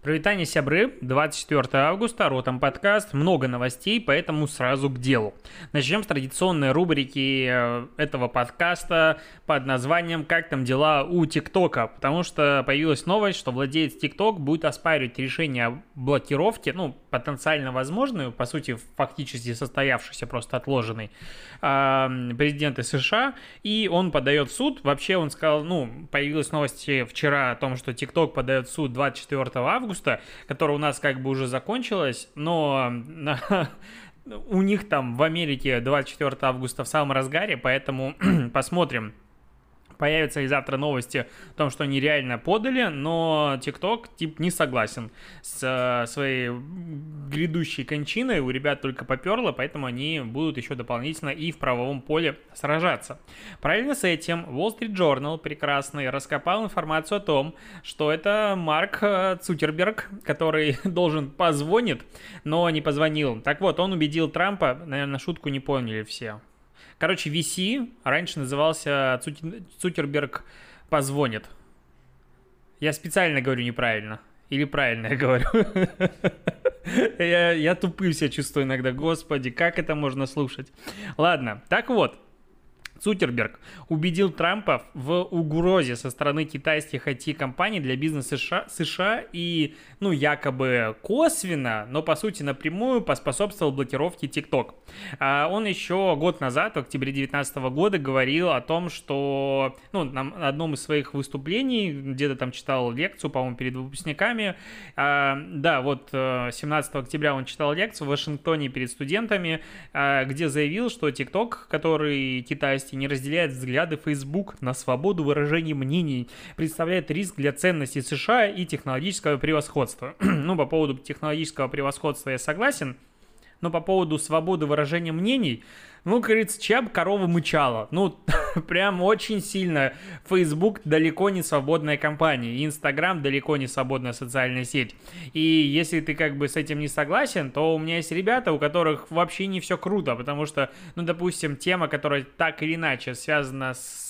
Провитание сябры, 24 августа, Ротом подкаст, много новостей, поэтому сразу к делу. Начнем с традиционной рубрики э, этого подкаста под названием «Как там дела у ТикТока?», потому что появилась новость, что владелец ТикТок будет оспаривать решение о блокировке, ну, потенциально возможную, по сути, фактически состоявшейся, просто отложенной, президента США, и он подает в суд. Вообще он сказал, ну, появилась новость вчера о том, что ТикТок подает в суд 24 августа, августа, которая у нас как бы уже закончилась, но у них там в Америке 24 августа в самом разгаре, поэтому посмотрим, появятся и завтра новости о том, что они реально подали, но TikTok тип не согласен с э, своей грядущей кончиной. У ребят только поперло, поэтому они будут еще дополнительно и в правовом поле сражаться. Параллельно с этим Wall Street Journal прекрасный раскопал информацию о том, что это Марк э, Цукерберг, который должен позвонит, но не позвонил. Так вот, он убедил Трампа, наверное, шутку не поняли все. Короче, VC раньше назывался Цукерберг позвонит. Я специально говорю неправильно. Или правильно я говорю? я, я тупым себя чувствую иногда. Господи, как это можно слушать? Ладно, так вот. Цукерберг убедил Трампа в угрозе со стороны китайских IT-компаний для бизнеса США, США и, ну, якобы косвенно, но по сути напрямую поспособствовал блокировке TikTok. А он еще год назад, в октябре 2019 года, говорил о том, что, ну, на одном из своих выступлений, где-то там читал лекцию, по-моему, перед выпускниками, а, да, вот 17 э, октября он читал лекцию в Вашингтоне перед студентами, а, где заявил, что TikTok, который китайский власти не разделяет взгляды Facebook на свободу выражения мнений, представляет риск для ценностей США и технологического превосходства. ну, по поводу технологического превосходства я согласен, но по поводу свободы выражения мнений, ну, как говорится, чья бы корова мычала. Ну, прям очень сильно. Facebook далеко не свободная компания, Instagram далеко не свободная социальная сеть. И если ты как бы с этим не согласен, то у меня есть ребята, у которых вообще не все круто, потому что, ну, допустим, тема, которая так или иначе связана с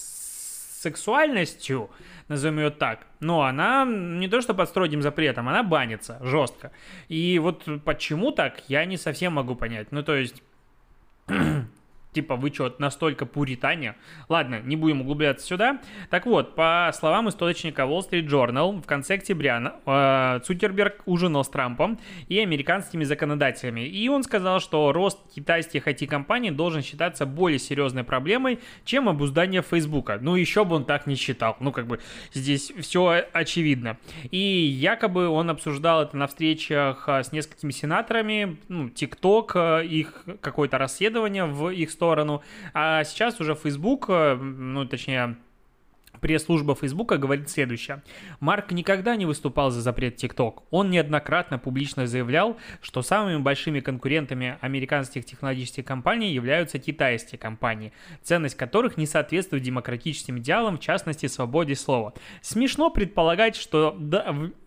сексуальностью, назовем ее так, но она не то что под строгим запретом, она банится жестко. И вот почему так, я не совсем могу понять. Ну, то есть Типа, вы что, настолько пуритане? Ладно, не будем углубляться сюда. Так вот, по словам источника Wall Street Journal, в конце октября э, Цукерберг ужинал с Трампом и американскими законодателями. И он сказал, что рост китайских IT-компаний должен считаться более серьезной проблемой, чем обуздание Фейсбука. Ну, еще бы он так не считал. Ну, как бы, здесь все очевидно. И якобы он обсуждал это на встречах э, с несколькими сенаторами, ну, TikTok, э, их какое-то расследование в их сторону. А сейчас уже Facebook, э, ну, точнее, Пресс-служба Фейсбука говорит следующее. Марк никогда не выступал за запрет TikTok. Он неоднократно публично заявлял, что самыми большими конкурентами американских технологических компаний являются китайские компании, ценность которых не соответствует демократическим идеалам, в частности, свободе слова. Смешно предполагать, что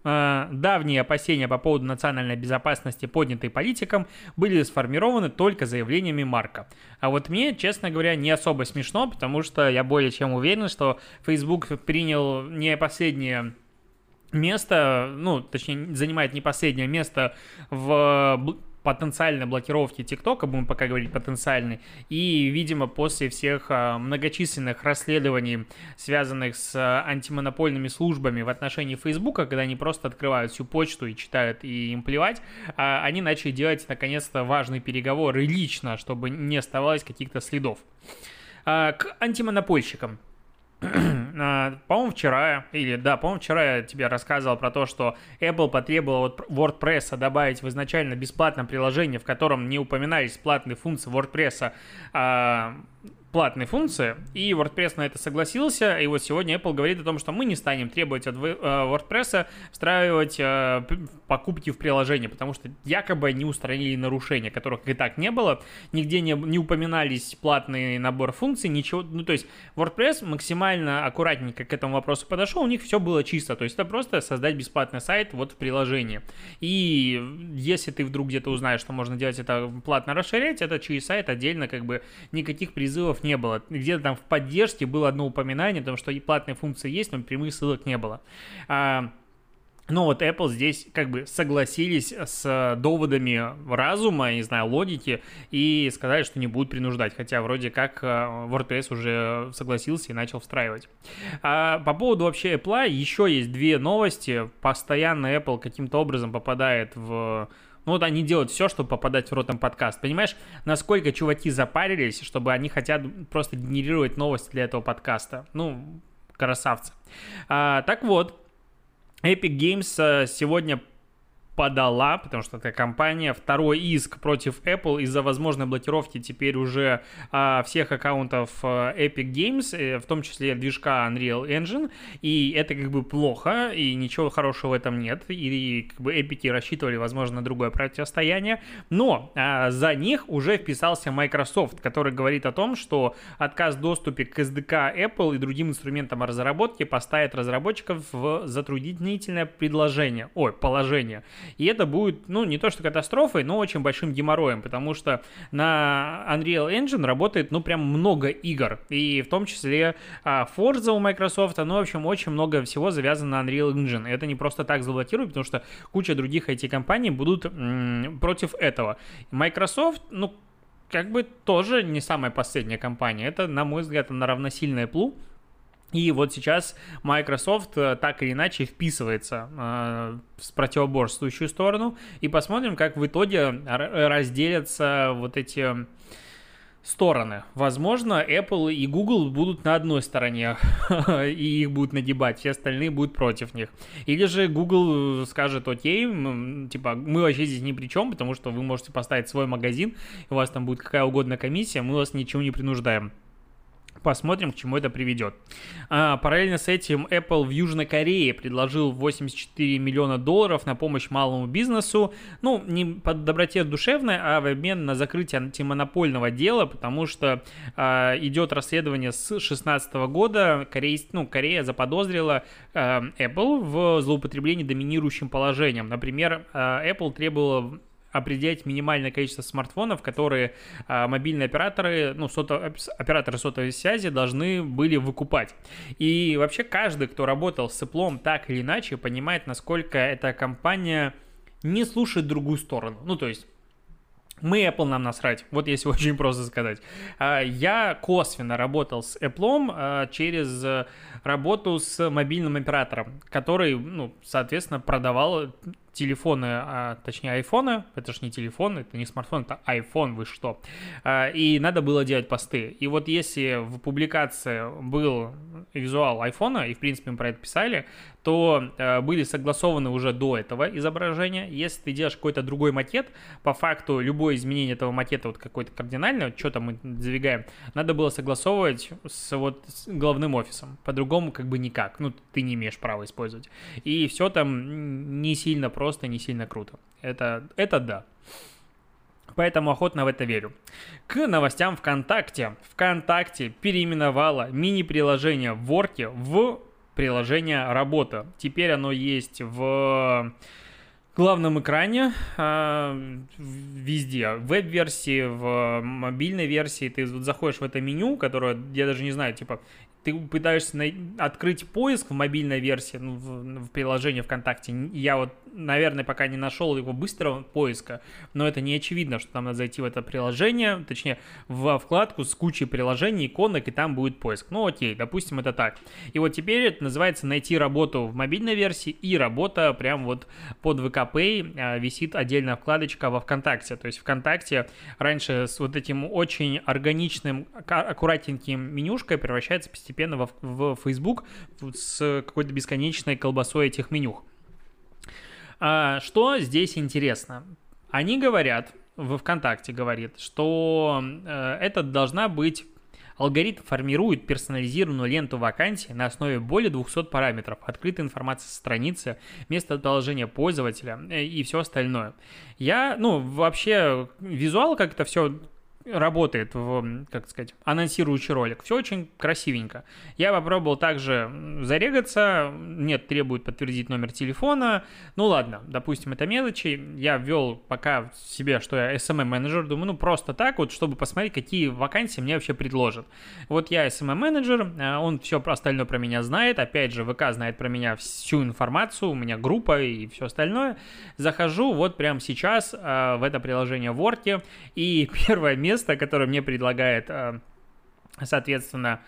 э, давние опасения по поводу национальной безопасности, поднятые политиком, были сформированы только заявлениями Марка. А вот мне, честно говоря, не особо смешно, потому что я более чем уверен, что Facebook Facebook принял не последнее место, ну, точнее, занимает не последнее место в потенциальной блокировки ТикТока, будем пока говорить потенциальной, и, видимо, после всех а, многочисленных расследований, связанных с а, антимонопольными службами в отношении Фейсбука, когда они просто открывают всю почту и читают, и им плевать, а, они начали делать, наконец-то, важные переговоры лично, чтобы не оставалось каких-то следов. К антимонопольщикам. А, по-моему, вчера, или да, по-моему, вчера я тебе рассказывал про то, что Apple потребовал от WordPress добавить в изначально бесплатное приложение, в котором не упоминались платные функции WordPress, а, платные функции, и WordPress на это согласился, и вот сегодня Apple говорит о том, что мы не станем требовать от э, WordPress встраивать э, покупки в приложение, потому что якобы они устранили нарушения, которых и так не было, нигде не, не упоминались платный набор функций, ничего, ну то есть WordPress максимально аккуратненько к этому вопросу подошел, у них все было чисто, то есть это просто создать бесплатный сайт вот в приложении, и если ты вдруг где-то узнаешь, что можно делать это платно расширять, это через сайт отдельно как бы никаких призывов не было. Где-то там в поддержке было одно упоминание, потому что и платные функции есть, но прямых ссылок не было. А, но вот Apple здесь как бы согласились с доводами разума, не знаю, логики, и сказали, что не будут принуждать, хотя вроде как э, WordPress уже согласился и начал встраивать. А по поводу вообще Apple еще есть две новости. Постоянно Apple каким-то образом попадает в ну вот они делают все, чтобы попадать в ротом подкаст. Понимаешь, насколько чуваки запарились, чтобы они хотят просто генерировать новости для этого подкаста. Ну, красавцы. А, так вот, Epic Games э, сегодня подала, потому что эта компания, второй иск против Apple из-за возможной блокировки теперь уже а, всех аккаунтов а, Epic Games, э, в том числе движка Unreal Engine, и это как бы плохо, и ничего хорошего в этом нет, и, и как бы Epic рассчитывали, возможно, на другое противостояние, но а, за них уже вписался Microsoft, который говорит о том, что отказ в доступе к SDK Apple и другим инструментам разработки поставит разработчиков в затруднительное предложение, ой, положение. И это будет, ну, не то что катастрофой, но очень большим геморроем, потому что на Unreal Engine работает, ну, прям много игр. И в том числе а, Forza у Microsoft, ну, в общем, очень много всего завязано на Unreal Engine. Это не просто так заблокируют, потому что куча других IT-компаний будут м- против этого. Microsoft, ну, как бы тоже не самая последняя компания. Это, на мой взгляд, на равносильное плу. И вот сейчас Microsoft э, так или иначе вписывается э, в противоборствующую сторону. И посмотрим, как в итоге разделятся вот эти стороны. Возможно, Apple и Google будут на одной стороне, и их будут нагибать, все остальные будут против них. Или же Google скажет, окей, типа, мы вообще здесь ни при чем, потому что вы можете поставить свой магазин, у вас там будет какая угодно комиссия, мы вас ничего не принуждаем. Посмотрим, к чему это приведет. А, параллельно с этим Apple в Южной Корее предложил 84 миллиона долларов на помощь малому бизнесу. Ну, не по доброте душевной, а в обмен на закрытие антимонопольного дела, потому что а, идет расследование с 2016 года. Корея, ну, Корея заподозрила а, Apple в злоупотреблении доминирующим положением. Например, а, Apple требовала определять минимальное количество смартфонов, которые а, мобильные операторы, ну, сото, операторы сотовой связи должны были выкупать. И вообще каждый, кто работал с Apple так или иначе, понимает, насколько эта компания не слушает другую сторону. Ну, то есть мы Apple нам насрать, вот если очень просто сказать. А, я косвенно работал с Apple а, через работу с мобильным оператором, который, ну, соответственно, продавал телефоны, а, точнее айфоны, это же не телефон, это не смартфон, это iPhone, вы что. А, и надо было делать посты. И вот если в публикации был визуал айфона, и в принципе мы про это писали, то э, были согласованы уже до этого изображения. Если ты делаешь какой-то другой макет, по факту любое изменение этого макета, вот какое-то кардинальное, что там мы задвигаем, надо было согласовывать с вот с главным офисом. По-другому как бы никак. Ну, ты не имеешь права использовать. И все там не сильно просто, не сильно круто. Это, это да. Поэтому охотно в это верю. К новостям ВКонтакте. ВКонтакте переименовала мини-приложение в Ворке в приложение «Работа». Теперь оно есть в главном экране э, везде, в веб-версии, в мобильной версии, ты заходишь в это меню, которое, я даже не знаю, типа, ты пытаешься открыть поиск в мобильной версии, ну, в, в приложении ВКонтакте. Я вот, наверное, пока не нашел его быстрого поиска, но это не очевидно, что там надо зайти в это приложение, точнее, в вкладку с кучей приложений, иконок, и там будет поиск. Ну, окей, допустим, это так. И вот теперь это называется найти работу в мобильной версии, и работа прям вот под ВК Pay а, висит отдельная вкладочка во ВКонтакте. То есть ВКонтакте раньше с вот этим очень органичным, аккуратненьким менюшкой превращается постепенно в, в Facebook с какой-то бесконечной колбасой этих менюх. А, что здесь интересно? Они говорят, в ВКонтакте говорит, что э, это должна быть Алгоритм формирует персонализированную ленту вакансий на основе более 200 параметров, открытой информации со страницы, местоположения пользователя э, и все остальное. Я, ну, вообще, визуал, как это все работает в, как сказать, анонсирующий ролик. Все очень красивенько. Я попробовал также зарегаться. Нет, требует подтвердить номер телефона. Ну ладно, допустим, это мелочи. Я ввел пока себе, что я SMM-менеджер. Думаю, ну просто так вот, чтобы посмотреть, какие вакансии мне вообще предложат. Вот я SMM-менеджер, а он все остальное про меня знает. Опять же, ВК знает про меня всю информацию. У меня группа и все остальное. Захожу вот прямо сейчас э, в это приложение в Word. И первое место место, которое мне предлагает, э, соответственно,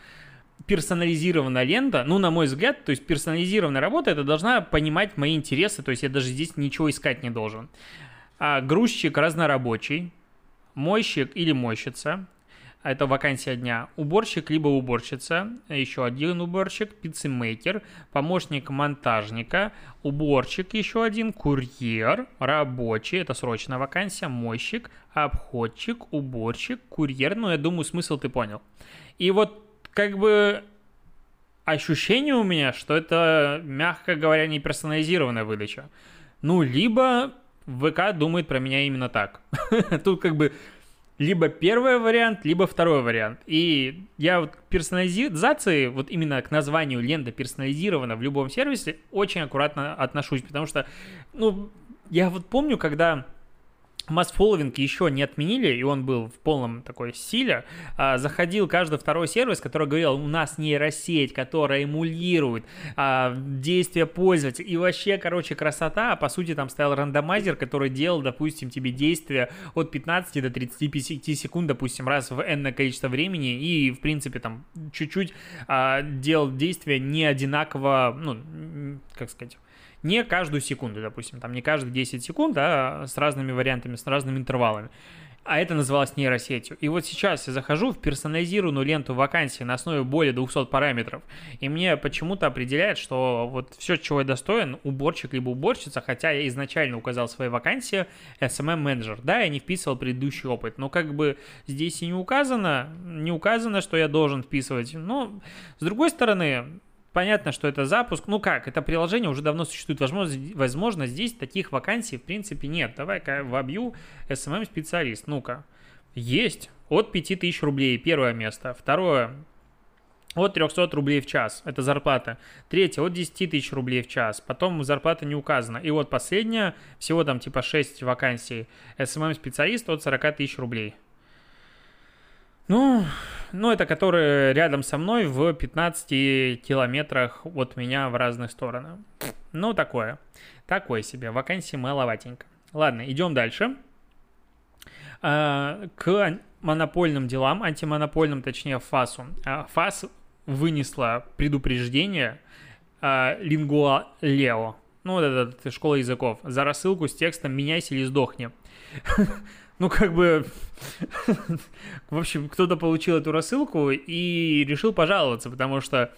персонализированная лента, ну, на мой взгляд, то есть персонализированная работа, это должна понимать мои интересы, то есть я даже здесь ничего искать не должен. А грузчик разнорабочий, мойщик или мойщица, это вакансия дня. Уборщик либо уборщица, еще один уборщик, пиццемейкер, помощник монтажника, уборщик еще один, курьер, рабочий, это срочная вакансия, мойщик, обходчик, уборщик, курьер, ну, я думаю, смысл ты понял. И вот как бы ощущение у меня, что это, мягко говоря, не персонализированная выдача. Ну, либо ВК думает про меня именно так. Тут как бы либо первый вариант, либо второй вариант. И я вот к персонализации, вот именно к названию лента персонализирована в любом сервисе, очень аккуратно отношусь, потому что, ну, я вот помню, когда Масс фолловинг еще не отменили, и он был в полном такой силе. А, заходил каждый второй сервис, который говорил, у нас нейросеть, которая эмулирует а, действия пользователя. И вообще, короче, красота. По сути, там стоял рандомайзер, который делал, допустим, тебе действия от 15 до 35 секунд, допустим, раз в n количество времени. И, в принципе, там чуть-чуть а, делал действия не одинаково, ну, как сказать не каждую секунду, допустим, там не каждые 10 секунд, а с разными вариантами, с разными интервалами. А это называлось нейросетью. И вот сейчас я захожу в персонализированную ленту вакансий на основе более 200 параметров, и мне почему-то определяет, что вот все, чего я достоин, уборщик либо уборщица, хотя я изначально указал свои вакансии SMM-менеджер. Да, я не вписывал предыдущий опыт, но как бы здесь и не указано, не указано, что я должен вписывать. Но, с другой стороны, Понятно, что это запуск. Ну как, это приложение уже давно существует. Возможно, возможно здесь таких вакансий в принципе нет. Давай-ка вобью SMM-специалист. Ну-ка. Есть. От 5000 рублей. Первое место. Второе. От 300 рублей в час. Это зарплата. Третье. От 10 тысяч рублей в час. Потом зарплата не указана. И вот последняя. Всего там типа 6 вакансий. SMM-специалист от 40 тысяч рублей. Ну, ну, это которые рядом со мной в 15 километрах от меня в разные стороны. Ну, такое. Такое себе. Вакансии маловатенько. Ладно, идем дальше. А, к монопольным делам, антимонопольным, точнее, ФАСу. А, ФАС вынесла предупреждение а, Lingua Leo, ну, вот это школа языков, за рассылку с текстом «Меняйся или сдохни». ну, как бы, в общем, кто-то получил эту рассылку и решил пожаловаться, потому что,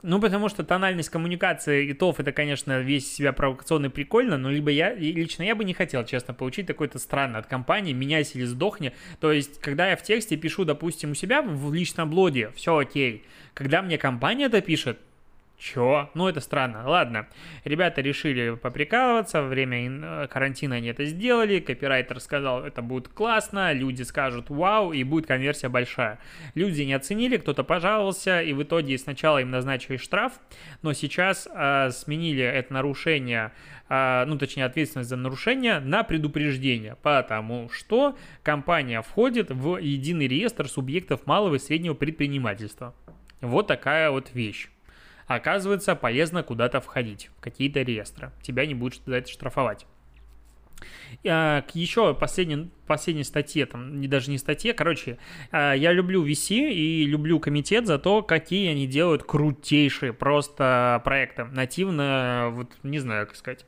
ну, потому что тональность коммуникации и ТОВ, это, конечно, весь себя провокационно прикольно, но либо я, лично я бы не хотел, честно, получить такой-то странно от компании, меняйся или сдохни. То есть, когда я в тексте пишу, допустим, у себя в личном блоге, все окей. Когда мне компания это пишет, Чё? Ну, это странно. Ладно. Ребята решили поприкалываться. Во время э, карантина они это сделали. Копирайтер сказал, это будет классно. Люди скажут вау, и будет конверсия большая. Люди не оценили, кто-то пожаловался, и в итоге сначала им назначили штраф, но сейчас э, сменили это нарушение э, ну, точнее, ответственность за нарушение на предупреждение, потому что компания входит в единый реестр субъектов малого и среднего предпринимательства. Вот такая вот вещь оказывается, полезно куда-то входить, в какие-то реестры. Тебя не будут за это штрафовать. А, еще последней, последней статье, там, не, даже не статье, короче, а, я люблю VC и люблю комитет за то, какие они делают крутейшие просто проекты. Нативно, вот не знаю, как сказать,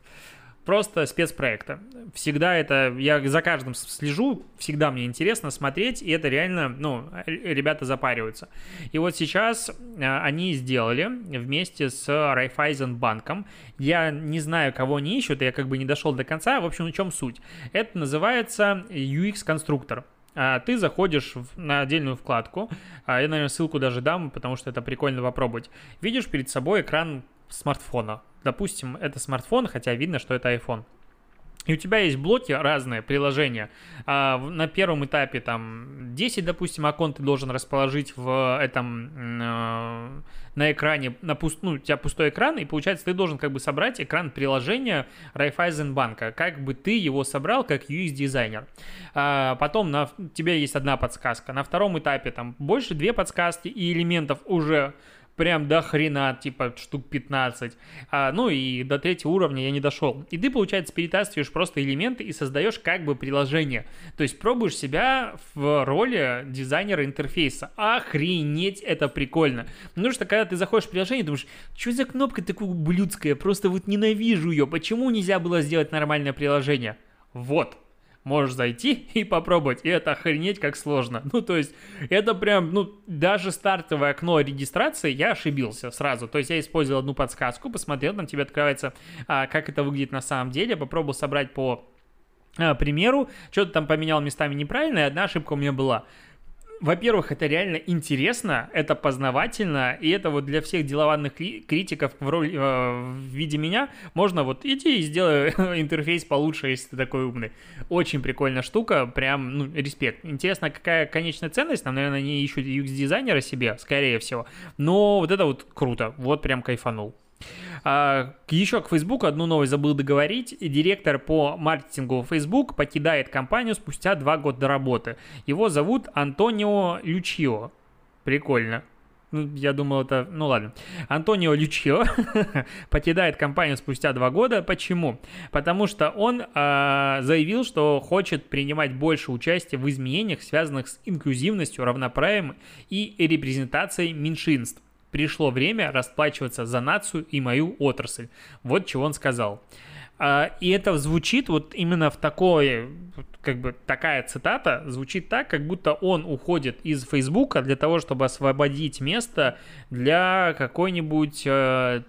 просто спецпроекта. Всегда это, я за каждым слежу, всегда мне интересно смотреть, и это реально, ну, ребята запариваются. И вот сейчас а, они сделали вместе с Райфайзен банком, я не знаю, кого они ищут, я как бы не дошел до конца, в общем, в чем суть? Это называется UX-конструктор. А, ты заходишь на отдельную вкладку, а, я, наверное, ссылку даже дам, потому что это прикольно попробовать. Видишь перед собой экран смартфона. Допустим, это смартфон, хотя видно, что это iPhone. И у тебя есть блоки разные, приложения. А на первом этапе там 10, допустим, окон ты должен расположить в этом э, на экране, на пуст, ну, у тебя пустой экран, и получается ты должен как бы собрать экран приложения Райфайзенбанка, как бы ты его собрал как UX-дизайнер. А потом на, у тебя есть одна подсказка. На втором этапе там больше две подсказки и элементов уже прям до хрена, типа штук 15. А, ну и до третьего уровня я не дошел. И ты, получается, перетаскиваешь просто элементы и создаешь как бы приложение. То есть пробуешь себя в роли дизайнера интерфейса. Охренеть, это прикольно. Потому что когда ты заходишь в приложение, думаешь, что за кнопка такая блюдская, просто вот ненавижу ее, почему нельзя было сделать нормальное приложение? Вот, можешь зайти и попробовать. И это охренеть как сложно. Ну, то есть, это прям, ну, даже стартовое окно регистрации я ошибился сразу. То есть, я использовал одну подсказку, посмотрел, там тебе открывается, а, как это выглядит на самом деле, попробовал собрать по а, примеру, что-то там поменял местами неправильно, и одна ошибка у меня была во-первых, это реально интересно, это познавательно, и это вот для всех делованных критиков в, роли, э, в виде меня можно вот идти и сделай интерфейс получше, если ты такой умный. Очень прикольная штука, прям, ну, респект. Интересно, какая конечная ценность, там, наверное, они ищут UX-дизайнера себе, скорее всего, но вот это вот круто, вот прям кайфанул. А, еще к Facebook одну новость забыл договорить. Директор по маркетингу Facebook покидает компанию спустя два года работы. Его зовут Антонио Лючио. Прикольно. Ну, я думал, это... Ну ладно. Антонио Лючио покидает компанию спустя два года. Почему? Потому что он э, заявил, что хочет принимать больше участия в изменениях, связанных с инклюзивностью, равноправием и репрезентацией меньшинств пришло время расплачиваться за нацию и мою отрасль. Вот чего он сказал. А, и это звучит вот именно в такой, как бы такая цитата звучит так, как будто он уходит из Фейсбука для того, чтобы освободить место для какой-нибудь э,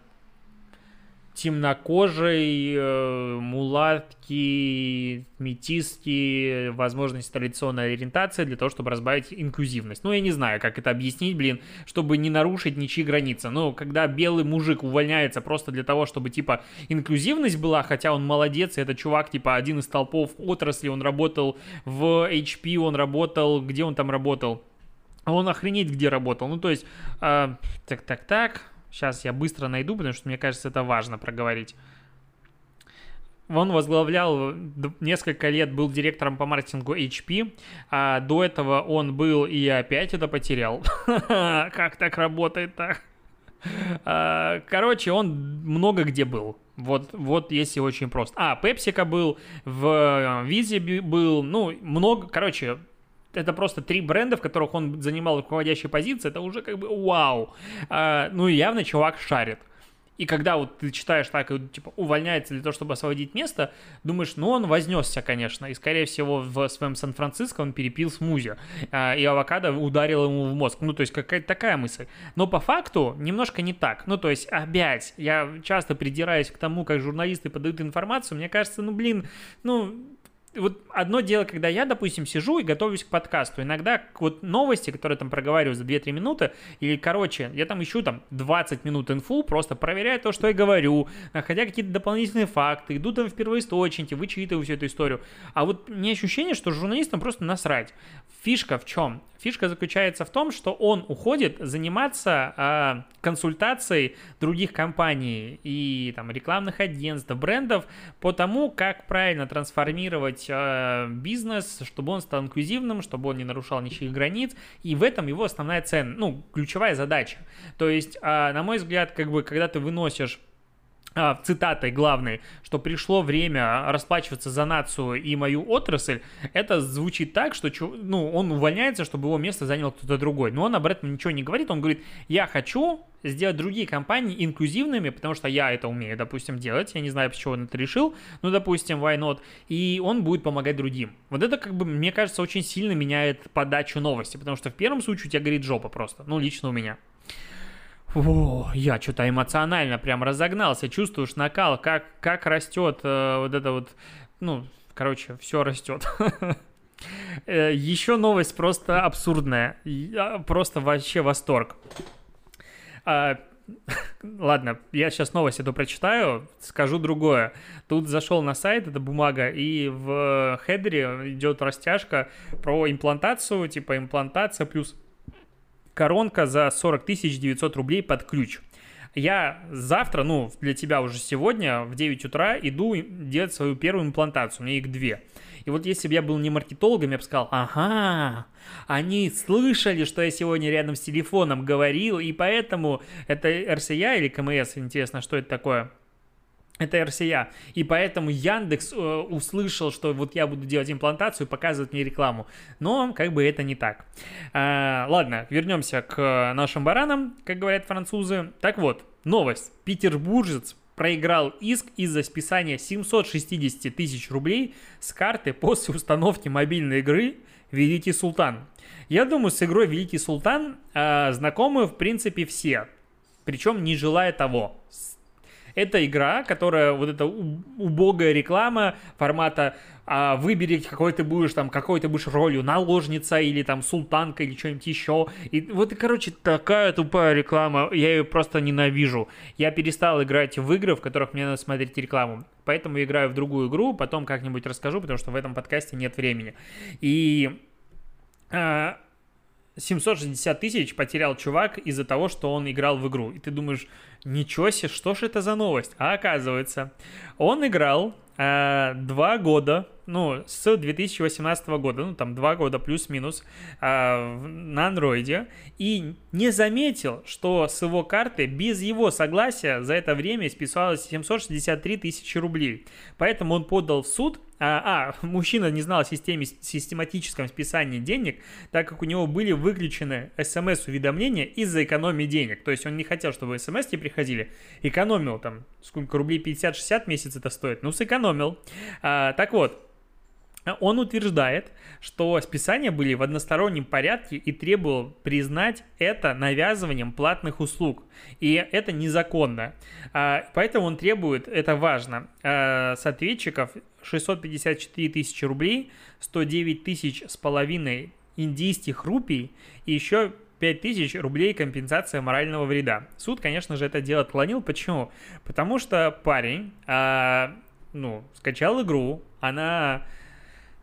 темнокожей, э, мулатки, метиски, возможность традиционной ориентации для того, чтобы разбавить инклюзивность. Ну, я не знаю, как это объяснить, блин, чтобы не нарушить ничьи границы. Но когда белый мужик увольняется просто для того, чтобы, типа, инклюзивность была, хотя он молодец, и это чувак, типа, один из толпов отрасли, он работал в HP, он работал, где он там работал? Он охренеть где работал. Ну, то есть, э, так, так, так, Сейчас я быстро найду, потому что мне кажется, это важно проговорить. Он возглавлял несколько лет, был директором по маркетингу HP, а до этого он был и опять это потерял. Как так работает-то? А, короче, он много где был. Вот, вот если очень просто. А, Пепсика был, в Визе был, ну, много, короче, это просто три бренда, в которых он занимал руководящие позиции, это уже как бы вау. А, ну и явно чувак шарит. И когда вот ты читаешь так, типа, увольняется для того, чтобы освободить место, думаешь, ну он вознесся, конечно, и, скорее всего, в своем Сан-Франциско он перепил смузи, а, и авокадо ударил ему в мозг. Ну, то есть какая-то такая мысль. Но по факту немножко не так. Ну, то есть, опять, я часто придираюсь к тому, как журналисты подают информацию, мне кажется, ну, блин, ну, вот одно дело, когда я, допустим, сижу и готовлюсь к подкасту. Иногда вот новости, которые там проговариваю за 2-3 минуты, или, короче, я там ищу там 20 минут инфу, просто проверяю то, что я говорю, находя какие-то дополнительные факты, иду там в первоисточники, вычитываю всю эту историю. А вот мне ощущение, что журналистам просто насрать. Фишка в чем? Фишка заключается в том, что он уходит заниматься э, консультацией других компаний и там рекламных агентств, брендов по тому, как правильно трансформировать э, бизнес, чтобы он стал инклюзивным, чтобы он не нарушал ничьих границ. И в этом его основная цена, ну, ключевая задача. То есть, э, на мой взгляд, как бы, когда ты выносишь а, цитатой главной, что пришло время расплачиваться за нацию и мою отрасль, это звучит так, что ну, он увольняется, чтобы его место занял кто-то другой. Но он об этом ничего не говорит, он говорит, я хочу сделать другие компании инклюзивными, потому что я это умею, допустим, делать, я не знаю, чего он это решил, ну, допустим, why not, и он будет помогать другим. Вот это, как бы, мне кажется, очень сильно меняет подачу новости, потому что в первом случае у тебя горит жопа просто, ну, лично у меня. О, я что-то эмоционально прям разогнался, чувствуешь накал, как, как растет э, вот это вот, ну, короче, все растет. Э, Еще новость просто абсурдная. Я Просто вообще восторг. А, Ладно, я сейчас новость эту прочитаю, скажу другое. Тут зашел на сайт, это бумага, и в хедере идет растяжка про имплантацию, типа имплантация плюс коронка за 40 900 рублей под ключ. Я завтра, ну, для тебя уже сегодня в 9 утра иду делать свою первую имплантацию, у меня их две. И вот если бы я был не маркетологом, я бы сказал, ага, они слышали, что я сегодня рядом с телефоном говорил, и поэтому это РСЯ или КМС, интересно, что это такое? Это РСЯ. И поэтому Яндекс э, услышал, что вот я буду делать имплантацию, показывать мне рекламу. Но как бы это не так. А, ладно, вернемся к нашим баранам, как говорят французы. Так вот, новость. Петербуржец проиграл иск из-за списания 760 тысяч рублей с карты после установки мобильной игры «Великий Султан». Я думаю, с игрой «Великий Султан» э, знакомы, в принципе, все. Причем не желая того. Это игра, которая вот эта убогая реклама формата а, выбери, какой ты будешь там, какой ты будешь ролью, наложница или там султанка или что-нибудь еще. И вот, короче, такая тупая реклама, я ее просто ненавижу. Я перестал играть в игры, в которых мне надо смотреть рекламу. Поэтому играю в другую игру, потом как-нибудь расскажу, потому что в этом подкасте нет времени. И... А, 760 тысяч потерял чувак из-за того, что он играл в игру. И ты думаешь, ничего себе, что ж это за новость? А оказывается, он играл э, два года, ну, с 2018 года, ну, там, два года плюс-минус э, на андроиде, и не заметил, что с его карты без его согласия за это время списалось 763 тысячи рублей. Поэтому он подал в суд, а, а, мужчина не знал о системе, систематическом списании денег, так как у него были выключены смс-уведомления из-за экономии денег. То есть он не хотел, чтобы смс приходили. Экономил там, сколько рублей, 50-60 месяц это стоит. Ну, сэкономил. А, так вот, он утверждает, что списания были в одностороннем порядке и требовал признать это навязыванием платных услуг. И это незаконно. А, поэтому он требует, это важно, с ответчиков 654 тысячи рублей, 109 тысяч с половиной индийских рупий и еще 5000 рублей компенсация морального вреда. Суд, конечно же, это дело отклонил. Почему? Потому что парень, а, ну, скачал игру, она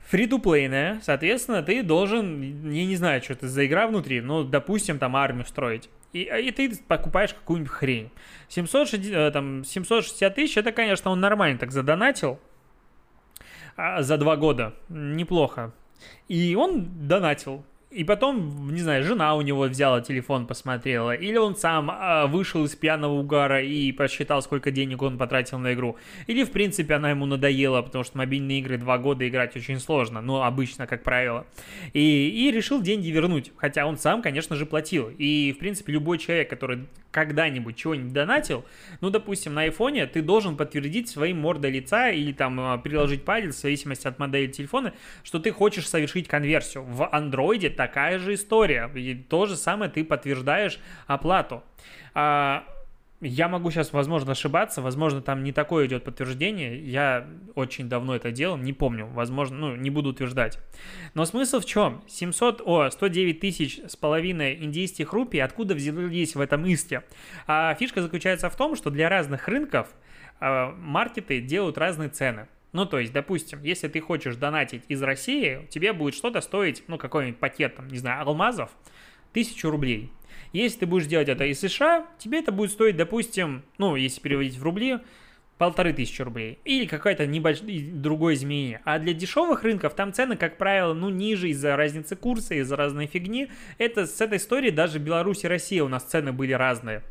фри-то-плейная, соответственно, ты должен, я не знаю, что это за игра внутри, но, допустим, там армию строить. И, и ты покупаешь какую-нибудь хрень. 760, э, там, 760 тысяч, это, конечно, он нормально так задонатил а, за два года. Неплохо. И он донатил. И потом, не знаю, жена у него взяла телефон, посмотрела, или он сам э, вышел из пьяного угара и посчитал, сколько денег он потратил на игру, или, в принципе, она ему надоела, потому что мобильные игры два года играть очень сложно, ну, обычно, как правило, и, и решил деньги вернуть, хотя он сам, конечно же, платил, и, в принципе, любой человек, который когда-нибудь чего-нибудь донатил, ну, допустим, на айфоне ты должен подтвердить своим мордой лица или там а, приложить палец, в зависимости от модели телефона, что ты хочешь совершить конверсию. В андроиде такая же история. И то же самое ты подтверждаешь оплату. А, я могу сейчас, возможно, ошибаться, возможно, там не такое идет подтверждение. Я очень давно это делал, не помню, возможно, ну, не буду утверждать. Но смысл в чем? 700, о, 109 тысяч с половиной индийских рупий, откуда взялись в этом исте? А фишка заключается в том, что для разных рынков а, маркеты делают разные цены. Ну, то есть, допустим, если ты хочешь донатить из России, тебе будет что-то стоить, ну, какой-нибудь пакет, там, не знаю, алмазов, тысячу рублей. Если ты будешь делать это из США, тебе это будет стоить, допустим, ну, если переводить в рубли, полторы тысячи рублей. Или какое-то небольшое другое изменение. А для дешевых рынков там цены, как правило, ну, ниже из-за разницы курса, из-за разной фигни. Это с этой историей даже Беларусь и Россия у нас цены были разные.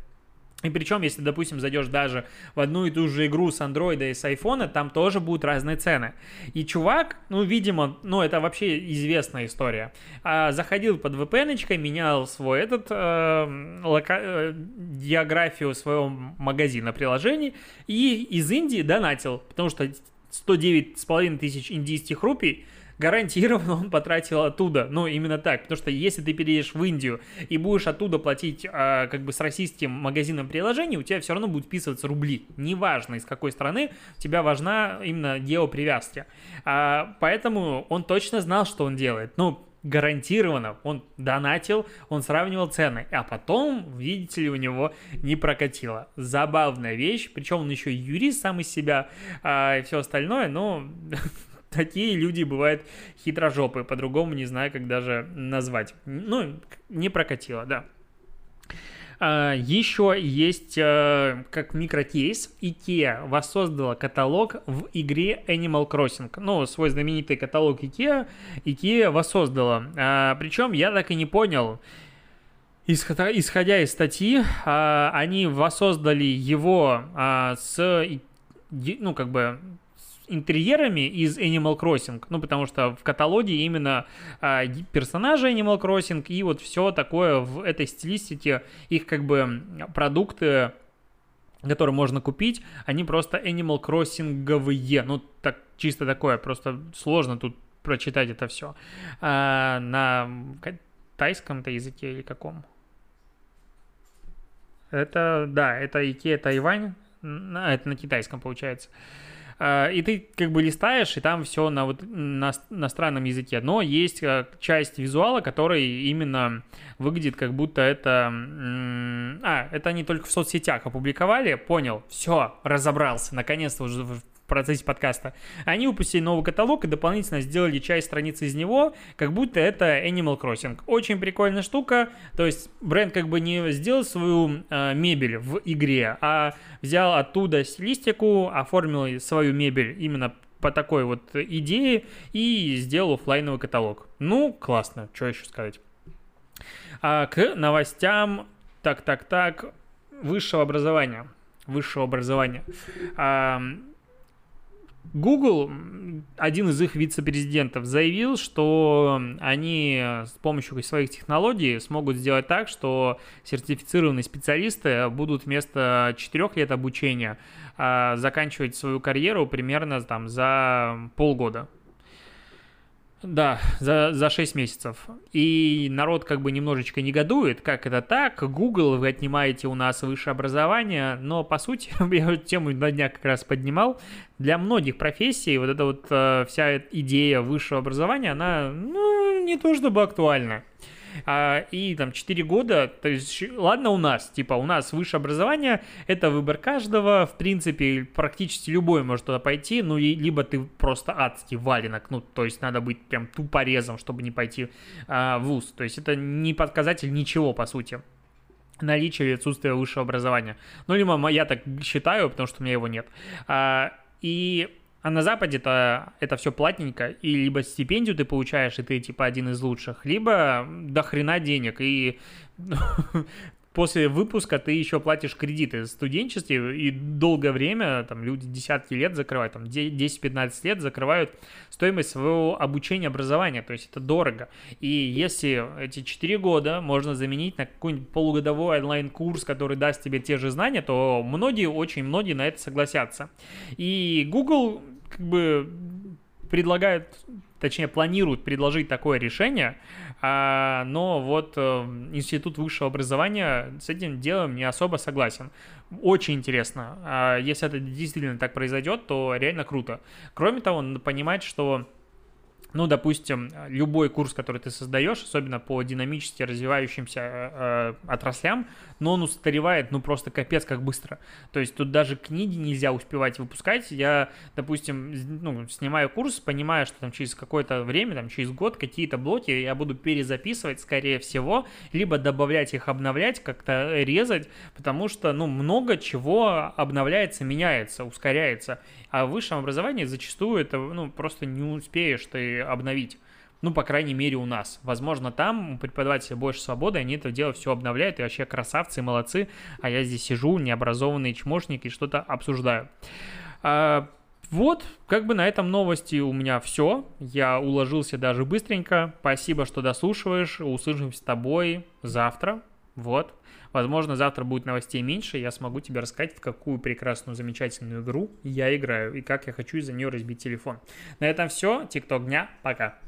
И причем, если, допустим, зайдешь даже в одну и ту же игру с андроида и с айфона, там тоже будут разные цены. И чувак, ну, видимо, ну, это вообще известная история, а, заходил под VPN, менял свой этот, э, лока... э, географию своего магазина приложений и из Индии донатил, потому что 109,5 тысяч индийских рупий гарантированно он потратил оттуда. Ну, именно так. Потому что если ты переедешь в Индию и будешь оттуда платить а, как бы с российским магазином приложений, у тебя все равно будут вписываться рубли. Неважно, из какой страны, у тебя важна именно геопривязка. А, поэтому он точно знал, что он делает. Ну, гарантированно он донатил, он сравнивал цены, а потом, видите ли, у него не прокатило. Забавная вещь, причем он еще юрист сам из себя а, и все остальное, но такие люди бывают хитрожопые, по-другому не знаю, как даже назвать. Ну, не прокатило, да. А, Еще есть э, как микрокейс. IKEA воссоздала каталог в игре Animal Crossing. Ну, свой знаменитый каталог IKEA IKEA воссоздала. А, Причем я так и не понял, Исходя из статьи, а, они воссоздали его с, ну, как бы, интерьерами из Animal Crossing, ну, потому что в каталоге именно а, персонажи Animal Crossing и вот все такое в этой стилистике, их как бы продукты которые можно купить, они просто Animal Crossing'овые, ну, так, чисто такое, просто сложно тут прочитать это все. А, на тайском-то языке или каком? Это, да, это Икея Тайвань, это на китайском получается. А, и ты как бы листаешь, и там все на вот на, на странном языке. Но есть э, часть визуала, который именно выглядит как будто это... А, это они только в соцсетях опубликовали, понял, все, разобрался, наконец-то уже процессе подкаста, они выпустили новый каталог и дополнительно сделали часть страницы из него, как будто это Animal Crossing. Очень прикольная штука, то есть бренд как бы не сделал свою э, мебель в игре, а взял оттуда стилистику, оформил свою мебель именно по такой вот идее и сделал офлайновый каталог. Ну, классно, что еще сказать. А, к новостям, так-так-так, высшего образования. Высшего образования. А, Google, один из их вице-президентов, заявил, что они с помощью своих технологий смогут сделать так, что сертифицированные специалисты будут вместо 4 лет обучения а, заканчивать свою карьеру примерно там за полгода. Да, за, за 6 месяцев. И народ как бы немножечко негодует, как это так, Google, вы отнимаете у нас высшее образование, но по сути, я эту тему на днях как раз поднимал, для многих профессий вот эта вот э, вся идея высшего образования, она, ну, не то чтобы актуальна а, и там 4 года, то есть, ладно у нас, типа, у нас высшее образование, это выбор каждого, в принципе, практически любой может туда пойти, ну, и либо ты просто адский валенок, ну, то есть надо быть прям тупорезом, чтобы не пойти а, в ВУЗ, то есть это не показатель ничего, по сути наличие или отсутствие высшего образования. Ну, либо я так считаю, потому что у меня его нет. А, и а на Западе это, это все платненько, и либо стипендию ты получаешь, и ты типа один из лучших, либо до хрена денег, и после выпуска ты еще платишь кредиты в студенчестве, и долгое время, там, люди десятки лет закрывают, там, 10-15 лет закрывают стоимость своего обучения, образования, то есть это дорого. И если эти 4 года можно заменить на какой-нибудь полугодовой онлайн-курс, который даст тебе те же знания, то многие, очень многие на это согласятся. И Google как бы предлагают, точнее планируют предложить такое решение, а, но вот а, Институт высшего образования с этим делом не особо согласен. Очень интересно. А, если это действительно так произойдет, то реально круто. Кроме того, надо понимать, что ну, допустим, любой курс, который ты создаешь, особенно по динамически развивающимся э, э, отраслям, но он устаревает, ну, просто капец как быстро. То есть тут даже книги нельзя успевать выпускать. Я, допустим, ну, снимаю курс, понимаю, что там через какое-то время, там через год какие-то блоки я буду перезаписывать, скорее всего, либо добавлять их, обновлять, как-то резать, потому что, ну, много чего обновляется, меняется, ускоряется. А в высшем образовании зачастую это, ну, просто не успеешь ты обновить. Ну, по крайней мере, у нас. Возможно, там у преподавателя больше свободы, они это дело все обновляют, и вообще красавцы, молодцы, а я здесь сижу, необразованный чмошник, и что-то обсуждаю. А, вот, как бы на этом новости у меня все. Я уложился даже быстренько. Спасибо, что дослушиваешь. Услышимся с тобой завтра Вот. Возможно, завтра будет новостей меньше, я смогу тебе рассказать, в какую прекрасную, замечательную игру я играю, и как я хочу из-за нее разбить телефон. На этом все. Тикток дня. Пока.